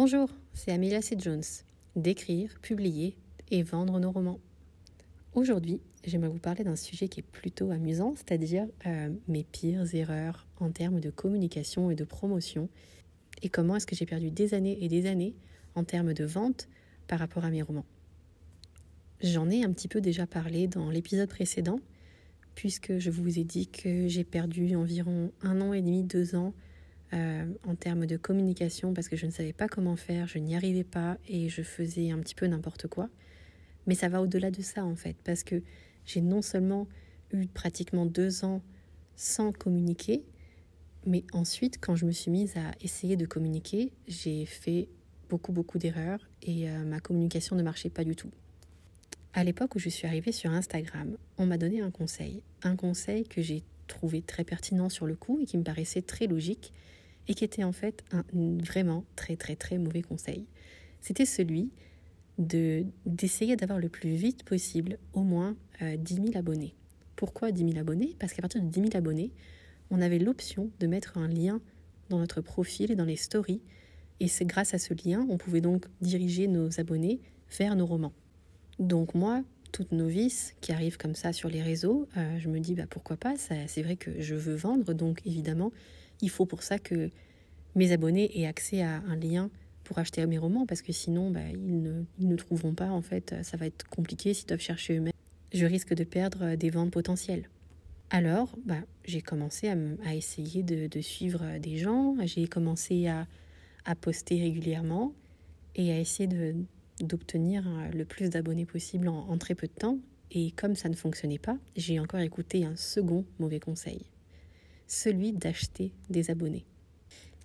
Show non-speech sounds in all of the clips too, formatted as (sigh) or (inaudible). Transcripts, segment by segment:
Bonjour, c'est Amelia C. Jones. D'écrire, publier et vendre nos romans. Aujourd'hui, j'aimerais vous parler d'un sujet qui est plutôt amusant, c'est-à-dire euh, mes pires erreurs en termes de communication et de promotion, et comment est-ce que j'ai perdu des années et des années en termes de vente par rapport à mes romans. J'en ai un petit peu déjà parlé dans l'épisode précédent, puisque je vous ai dit que j'ai perdu environ un an et demi, deux ans euh, en termes de communication parce que je ne savais pas comment faire, je n'y arrivais pas et je faisais un petit peu n'importe quoi. Mais ça va au-delà de ça en fait, parce que j'ai non seulement eu pratiquement deux ans sans communiquer, mais ensuite quand je me suis mise à essayer de communiquer, j'ai fait beaucoup beaucoup d'erreurs et euh, ma communication ne marchait pas du tout. À l'époque où je suis arrivée sur Instagram, on m'a donné un conseil, un conseil que j'ai trouvé très pertinent sur le coup et qui me paraissait très logique et qui était en fait un vraiment très très très mauvais conseil. C'était celui de d'essayer d'avoir le plus vite possible au moins 10 euh, 000 abonnés. Pourquoi 10 000 abonnés? Parce qu'à partir de 10 000 abonnés, on avait l'option de mettre un lien dans notre profil et dans les stories. Et c'est grâce à ce lien, on pouvait donc diriger nos abonnés vers nos romans. Donc moi, toute novice qui arrive comme ça sur les réseaux, euh, je me dis bah pourquoi pas, c'est vrai que je veux vendre, donc évidemment il faut pour ça que mes abonnés aient accès à un lien pour acheter mes romans, parce que sinon, bah, ils, ne, trouveront pas. En fait, ça va être compliqué s'ils doivent chercher eux-mêmes. Je risque de perdre des ventes potentielles. Alors, bah, j'ai commencé à, essayer de, suivre des gens, j'ai commencé à, poster régulièrement et à essayer d'obtenir le plus d'abonnés possible en très peu de temps. Et comme ça ne fonctionnait pas, j'ai encore écouté un second mauvais conseil celui d'acheter des abonnés.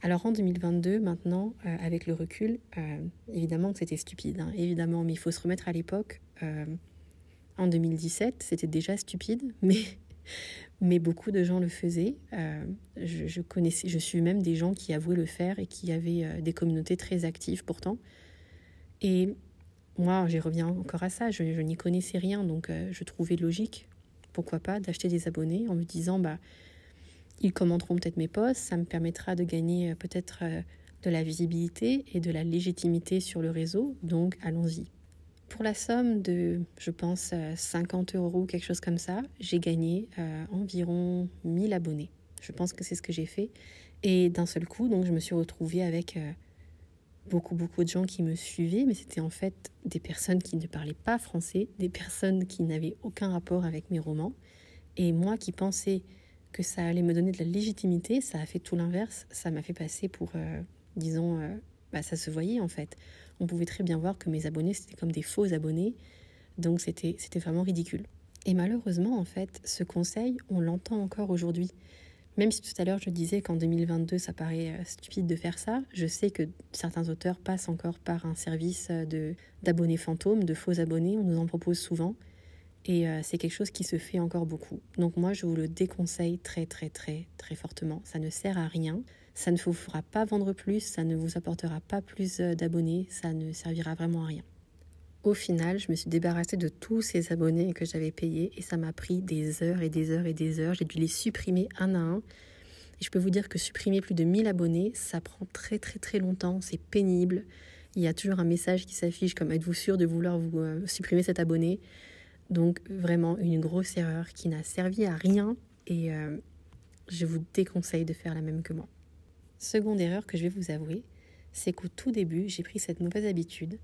Alors en 2022, maintenant, euh, avec le recul, euh, évidemment que c'était stupide, hein, évidemment, mais il faut se remettre à l'époque. Euh, en 2017, c'était déjà stupide, (laughs) mais, mais beaucoup de gens le faisaient. Je, connaissais, je suis même des gens qui avouaient le faire et qui avaient des communautés très actives pourtant. Et moi, j'y reviens encore à ça, je n'y connaissais rien, donc je trouvais logique, pourquoi pas, d'acheter des abonnés en me disant, bah, ils commenteront peut-être mes posts, ça me permettra de gagner euh, peut-être euh, de la visibilité et de la légitimité sur le réseau, donc allons-y. Pour la somme de, je pense, 50 euh, euros, quelque chose comme ça, j'ai gagné environ 1000 abonnés. Je pense que c'est ce que j'ai fait. Et d'un seul coup, donc, je me suis retrouvée avec beaucoup, beaucoup de gens qui me suivaient, mais c'était en fait des personnes qui ne parlaient pas français, des personnes qui n'avaient aucun rapport avec mes romans. Et moi qui pensais que ça allait me donner de la légitimité, ça a fait tout l'inverse. Ça m'a fait passer pour, euh, disons, euh, bah, ça se voyait en fait. On pouvait très bien voir que mes abonnés, c'était comme des faux abonnés. Donc c'était, vraiment ridicule. Et malheureusement, en fait, ce conseil, on l'entend encore aujourd'hui. Même si tout à l'heure je disais qu'en 2022 ça paraît euh, stupide de faire ça, je sais que certains auteurs passent encore par un service d'abonnés fantômes, de faux abonnés, on nous en propose souvent. Et euh, c'est quelque chose qui se fait encore beaucoup. Donc moi, je vous le déconseille très très très très fortement. Ça ne sert à rien. Ça ne vous fera pas vendre plus, ça ne vous apportera pas plus euh, d'abonnés, ça ne servira vraiment à rien. Au final, je me suis débarrassée de tous ces abonnés que j'avais payés et ça m'a pris des heures et des heures et des heures. J'ai dû les supprimer un à un. Et je peux vous dire que supprimer plus de 1000 abonnés, ça prend très très très longtemps, c'est pénible. Il y a toujours un message qui s'affiche comme êtes-vous sûr de vouloir vous euh, supprimer cet abonné? Donc vraiment une grosse erreur qui n'a servi à rien et euh, je vous déconseille de faire la même que moi. Seconde erreur que je vais vous avouer, c'est qu'au tout début, j'ai pris cette mauvaise habitude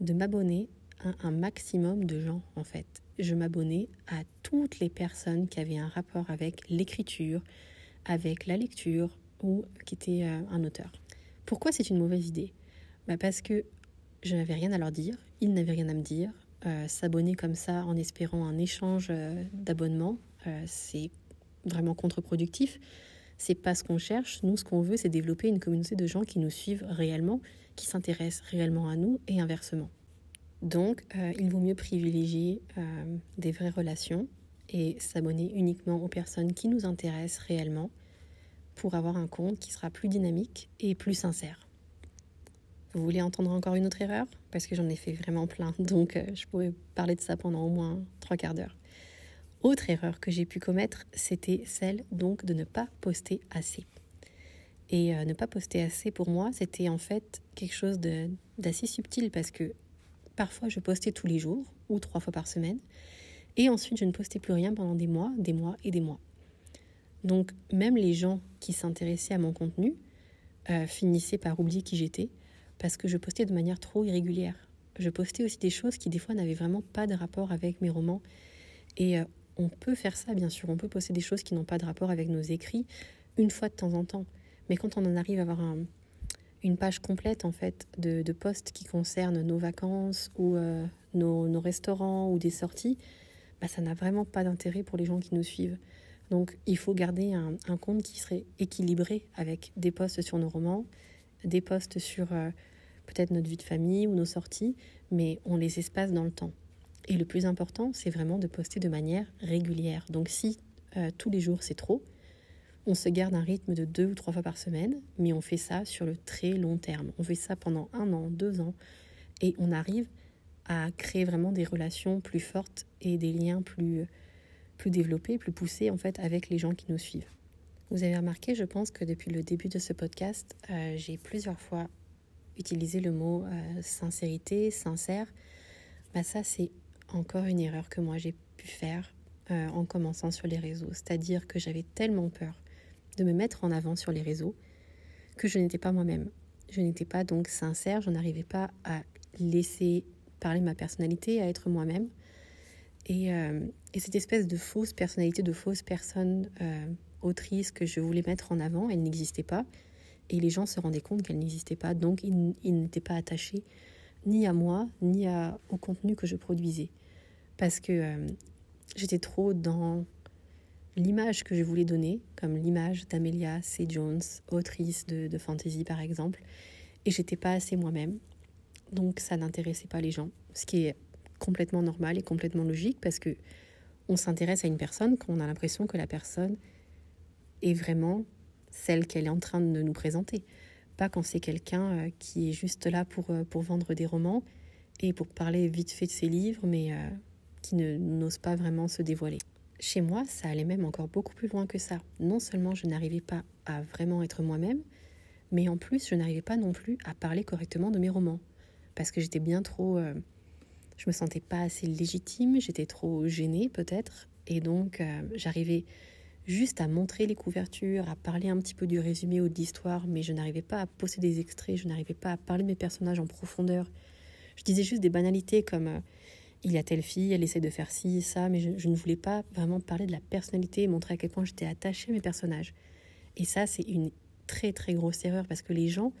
de m'abonner à un maximum de gens en fait. Je m'abonnais à toutes les personnes qui avaient un rapport avec l'écriture, avec la lecture ou qui étaient euh, un auteur. Pourquoi c'est une mauvaise idée? Bah Parce que je n'avais rien à leur dire, ils n'avaient rien à me dire, euh, s'abonner comme ça en espérant un échange euh, d'abonnements, euh, c'est vraiment contre-productif. C'est pas ce qu'on cherche. Nous, ce qu'on veut, c'est développer une communauté de gens qui nous suivent réellement, qui s'intéressent réellement à nous et inversement. Donc, il vaut mieux privilégier des vraies relations et s'abonner uniquement aux personnes qui nous intéressent réellement pour avoir un compte qui sera plus dynamique et plus sincère. Vous voulez entendre encore une autre erreur? Parce que j'en ai fait vraiment plein, (laughs) donc euh, je pourrais parler de ça pendant au moins trois quarts d'heure. Autre erreur que j'ai pu commettre, c'était celle donc de ne pas poster assez. Et ne pas poster assez pour moi, c'était en fait quelque chose d'assez subtil parce que parfois je postais tous les jours ou trois fois par semaine. Et ensuite, je ne postais plus rien pendant des mois, des mois et des mois. Donc, même les gens qui s'intéressaient à mon contenu euh, finissaient par oublier qui j'étais parce que je postais de manière trop irrégulière. Je postais aussi des choses qui, des fois, n'avaient vraiment pas de rapport avec mes romans. Et euh, on peut faire ça, bien sûr. On peut poster des choses qui n'ont pas de rapport avec nos écrits une fois de temps en temps. Mais quand on en arrive à avoir une page complète, en fait, de, de posts qui concernent nos vacances ou euh, nos, restaurants ou des sorties, bah, ça n'a vraiment pas d'intérêt pour les gens qui nous suivent. Donc il faut garder un, compte qui serait équilibré avec des posts sur nos romans, des posts sur euh, peut-être notre vie de famille ou nos sorties, mais on les espace dans le temps. Et le plus important, c'est vraiment de poster de manière régulière. Donc si euh, tous les jours c'est trop, on se garde un rythme de deux ou trois fois par semaine, mais on fait ça sur le très long terme. On fait ça pendant un an, deux ans, et on arrive à créer vraiment des relations plus fortes et des liens plus, plus développés, plus poussés en fait avec les gens qui nous suivent. Vous avez remarqué, je pense que depuis le début de ce podcast, euh, j'ai plusieurs fois utilisé le mot euh, sincérité, sincère. Bah ça, c'est encore une erreur que moi j'ai pu faire euh, en commençant sur les réseaux. C'est-à-dire que j'avais tellement peur de me mettre en avant sur les réseaux que je n'étais pas moi-même. Je n'étais pas donc sincère, je n'arrivais pas à laisser parler ma personnalité, à être moi-même. Et, et, cette espèce de fausse personnalité, de fausse personne autrice que je voulais mettre en avant, elle n'existait pas. Et les gens se rendaient compte qu'elle n'existait pas. Donc ils, n'étaient pas attachés ni à moi, ni à, au contenu que je produisais. Parce que euh, j'étais trop dans l'image que je voulais donner, comme l'image d'Amelia C. Jones, autrice de, de fantasy par exemple. Et j'étais pas assez moi-même. Donc ça n'intéressait pas les gens, ce qui est complètement normal et complètement logique parce que on s'intéresse à une personne quand on a l'impression que la personne est vraiment celle qu'elle est en train de nous présenter. Pas quand c'est quelqu'un euh, qui est juste là pour, euh, pour vendre des romans et pour parler vite fait de ses livres, mais euh, qui n'ose pas vraiment se dévoiler. Chez moi, ça allait même encore beaucoup plus loin que ça. Non seulement je n'arrivais pas à vraiment être moi-même, mais en plus je n'arrivais pas non plus à parler correctement de mes romans parce que j'étais bien trop... Euh, je me sentais pas assez légitime, j'étais trop gênée peut-être, et donc j'arrivais juste à montrer les couvertures, à parler un petit peu du résumé ou de l'histoire, mais je n'arrivais pas à poster des extraits, je n'arrivais pas à parler de mes personnages en profondeur. Je disais juste des banalités comme euh, il y a telle fille, elle essaie de faire ci, ça, mais je, je, ne voulais pas vraiment parler de la personnalité et montrer à quel point j'étais attachée à mes personnages. Et ça, c'est une très très grosse erreur parce que les gens,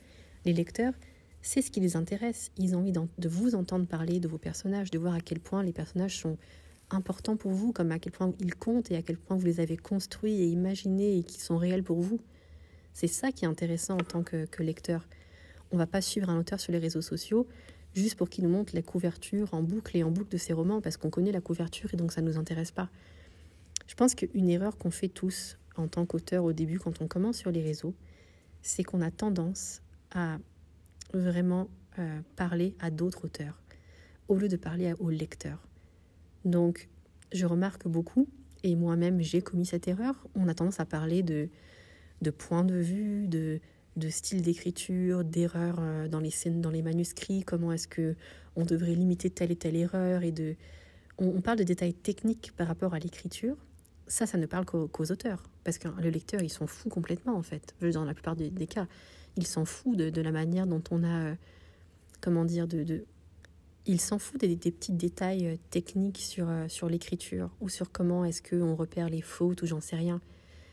les lecteurs, c'est ce qui les intéresse. Ils ont envie de vous entendre parler de vos personnages, de voir à quel point les personnages sont importants pour vous, comme à quel point ils comptent et à quel point vous les avez construits et imaginés et qui sont réels pour vous. C'est ça qui est intéressant en tant que, lecteur. On va pas suivre un auteur sur les réseaux sociaux juste pour qu'il nous montre la couverture en boucle et en boucle de ses romans parce qu'on connaît la couverture et donc ça ne nous intéresse pas. Je pense qu'une erreur qu'on fait tous en tant qu'auteur au début quand on commence sur les réseaux, c'est qu'on a tendance à vraiment euh, parler à d'autres auteurs au lieu de parler aux lecteurs. Donc, je remarque beaucoup, et moi-même j'ai commis cette erreur, on a tendance à parler de, points de vue, de, de style d'écriture, d'erreurs euh, dans les scènes, dans les manuscrits, comment est-ce que on devrait limiter telle et telle erreur, et de, on, parle de détails techniques par rapport à l'écriture. Ça, ça ne parle qu'aux auteurs, parce que le lecteur, ils sont fous complètement en fait. Dans la plupart des cas, il s'en fout de, la manière dont on a, euh, comment dire, de il s'en fout des, petits détails euh, techniques sur, euh, sur l'écriture ou sur comment est-ce qu'on repère les fautes ou j'en sais rien.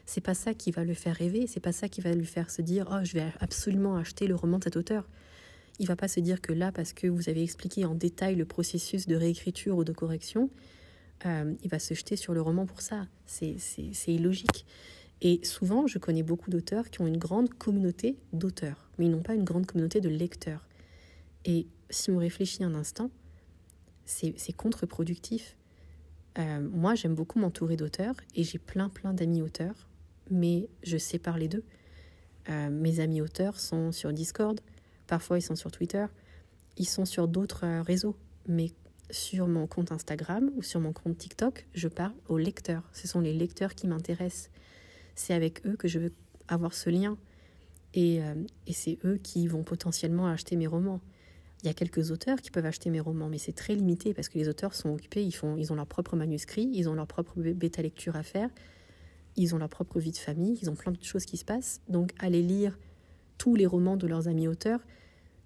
C'est pas ça qui va le faire rêver, c'est pas ça qui va lui faire se dire oh je vais absolument acheter le roman de cet auteur. Il va pas se dire que là parce que vous avez expliqué en détail le processus de réécriture ou de correction, il va se jeter sur le roman pour ça. C'est illogique. Et souvent, je connais beaucoup d'auteurs qui ont une grande communauté d'auteurs, mais ils n'ont pas une grande communauté de lecteurs. Et si on réfléchit un instant, c'est contre-productif. Euh, moi, j'aime beaucoup m'entourer d'auteurs et j'ai plein, plein d'amis auteurs, mais je sépare les deux. Euh, mes amis auteurs sont sur Discord, parfois ils sont sur Twitter, ils sont sur d'autres euh, réseaux, mais sur mon compte Instagram ou sur mon compte TikTok, je parle aux lecteurs. Ce sont les lecteurs qui m'intéressent c'est avec eux que je veux avoir ce lien. Et, et c'est eux qui vont potentiellement acheter mes romans. Il y a quelques auteurs qui peuvent acheter mes romans, mais c'est très limité parce que les auteurs sont occupés, ils, font, ils ont leur propre manuscrit, ils ont leur propre bêta lecture à faire, ils ont leur propre vie de famille, ils ont plein de choses qui se passent. Donc aller lire tous les romans de leurs amis auteurs,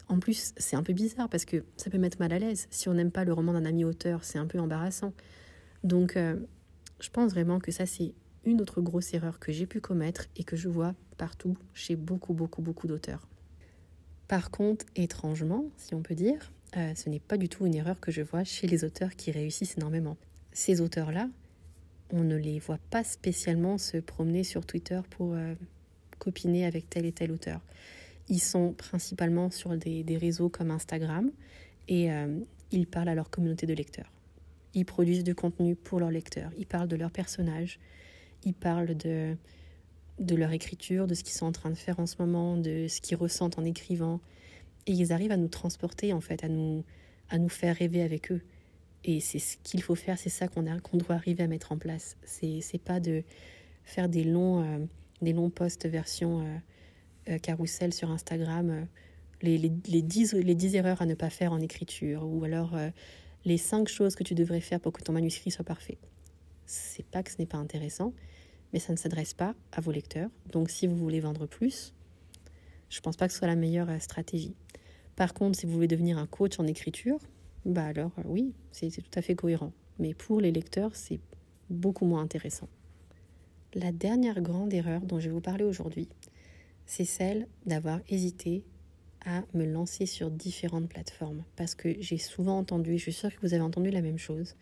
en plus c'est un peu bizarre parce que ça peut mettre mal à l'aise. Si on n'aime pas le roman d'un ami auteur, c'est un peu embarrassant. Donc euh, je pense vraiment que ça c'est une autre grosse erreur que j'ai pu commettre et que je vois partout chez beaucoup, beaucoup, beaucoup d'auteurs. Par contre, étrangement, si on peut dire, euh, ce n'est pas du tout une erreur que je vois chez les auteurs qui réussissent énormément. Ces auteurs-là, on ne les voit pas spécialement se promener sur Twitter pour euh, copiner avec tel et tel auteur. Ils sont principalement sur des, réseaux comme Instagram et euh, ils parlent à leur communauté de lecteurs. Ils produisent du contenu pour leurs lecteurs, ils parlent de leurs personnages, ils parlent de, de leur écriture, de ce qu'ils sont en train de faire en ce moment, de ce qu'ils ressentent en écrivant. Et ils arrivent à nous transporter, en fait, à nous, à nous faire rêver avec eux. Et c'est ce qu'il faut faire, c'est ça qu'on qu'on doit arriver à mettre en place. C'est pas de faire des longs, euh, longs posts version euh, euh, carrousel sur Instagram, les, les, les, 10, les 10 erreurs à ne pas faire en écriture, ou alors les 5 choses que tu devrais faire pour que ton manuscrit soit parfait. C'est pas que ce n'est pas intéressant, mais ça ne s'adresse pas à vos lecteurs. Donc si vous voulez vendre plus, je ne pense pas que ce soit la meilleure euh, stratégie. Par contre, si vous voulez devenir un coach en écriture, bah alors euh, oui, c'est tout à fait cohérent. Mais pour les lecteurs, c'est beaucoup moins intéressant. La dernière grande erreur dont je vais vous parler aujourd'hui, c'est celle d'avoir hésité à me lancer sur différentes plateformes. Parce que j'ai souvent entendu, et je suis sûre que vous avez entendu la même chose,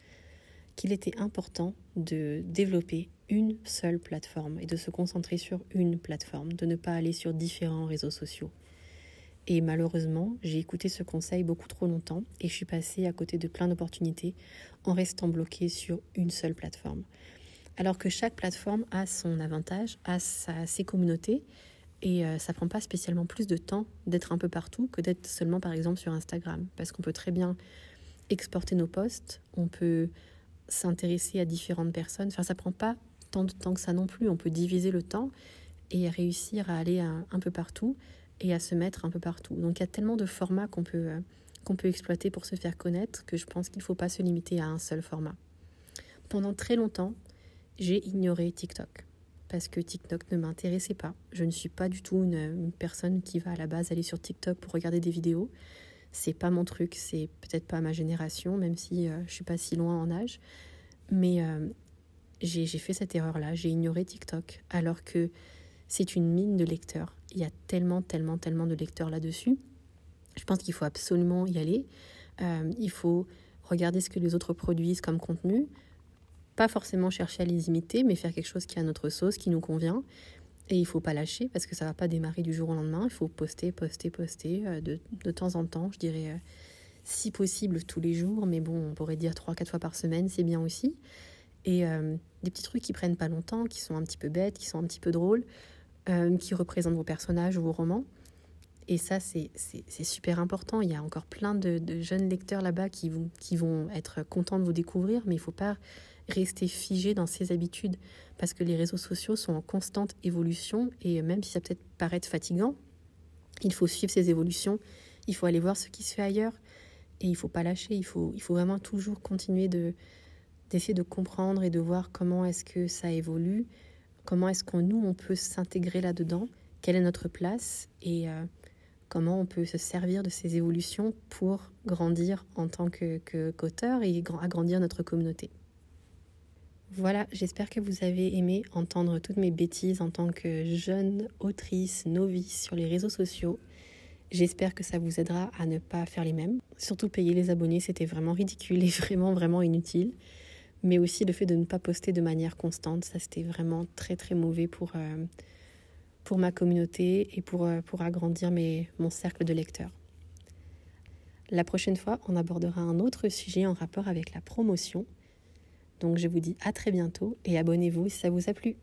qu'il était important de développer une seule plateforme et de se concentrer sur une plateforme, de ne pas aller sur différents réseaux sociaux. Et malheureusement, j'ai écouté ce conseil beaucoup trop longtemps et je suis passée à côté de plein d'opportunités en restant bloquée sur une seule plateforme. Alors que chaque plateforme a son avantage, a ses communautés et euh, ça prend pas spécialement plus de temps d'être un peu partout que d'être seulement par exemple sur Instagram parce qu'on peut très bien exporter nos posts, on peut s'intéresser à différentes personnes. Enfin, ça prend pas tant de temps que ça non plus. On peut diviser le temps et réussir à aller un, peu partout et à se mettre un peu partout. Donc il y a tellement de formats qu'on peut, euh, qu'on peut exploiter pour se faire connaître que je pense qu'il ne faut pas se limiter à un seul format. Pendant très longtemps, j'ai ignoré TikTok parce que TikTok ne m'intéressait pas. Je ne suis pas du tout une, personne qui va à la base aller sur TikTok pour regarder des vidéos c'est pas mon truc, c'est peut-être pas ma génération, même si euh, je suis pas si loin en âge. Mais euh, j'ai fait cette erreur-là, j'ai ignoré TikTok, alors que c'est une mine de lecteurs. Il y a tellement, tellement, tellement de lecteurs là-dessus. Je pense qu'il faut absolument y aller. Euh, il faut regarder ce que les autres produisent comme contenu. Pas forcément chercher à les imiter, mais faire quelque chose qui a notre sauce, qui nous convient. Et il faut pas lâcher parce que ça va pas démarrer du jour au lendemain. Il faut poster, poster, poster euh, de, de, temps en temps. Je dirais euh, si possible tous les jours, mais bon, on pourrait dire trois, quatre fois par semaine, c'est bien aussi. Et euh, des petits trucs qui prennent pas longtemps, qui sont un petit peu bêtes, qui sont un petit peu drôles, qui représentent vos personnages ou vos romans. Et ça, c'est super important. Il y a encore plein de, jeunes lecteurs là-bas qui vont, être contents de vous découvrir, mais il faut pas rester figé dans ses habitudes parce que les réseaux sociaux sont en constante évolution et même si ça peut paraître fatigant, il faut suivre ces évolutions, il faut aller voir ce qui se fait ailleurs et il faut pas lâcher, il faut vraiment toujours continuer de d'essayer de comprendre et de voir comment est-ce que ça évolue, comment est-ce qu'on nous on peut s'intégrer là-dedans, quelle est notre place et euh, comment on peut se servir de ces évolutions pour grandir en tant que qu'auteur et agrandir notre communauté. Voilà, j'espère que vous avez aimé entendre toutes mes bêtises en tant que jeune autrice novice sur les réseaux sociaux. J'espère que ça vous aidera à ne pas faire les mêmes. Surtout payer les abonnés, c'était vraiment ridicule et (laughs) vraiment, vraiment inutile. Mais aussi le fait de ne pas poster de manière constante, ça c'était vraiment très très mauvais pour, euh, ma communauté et pour, euh, agrandir mon cercle de lecteurs. La prochaine fois, on abordera un autre sujet en rapport avec la promotion. Donc je vous dis à très bientôt et abonnez-vous si ça vous a plu.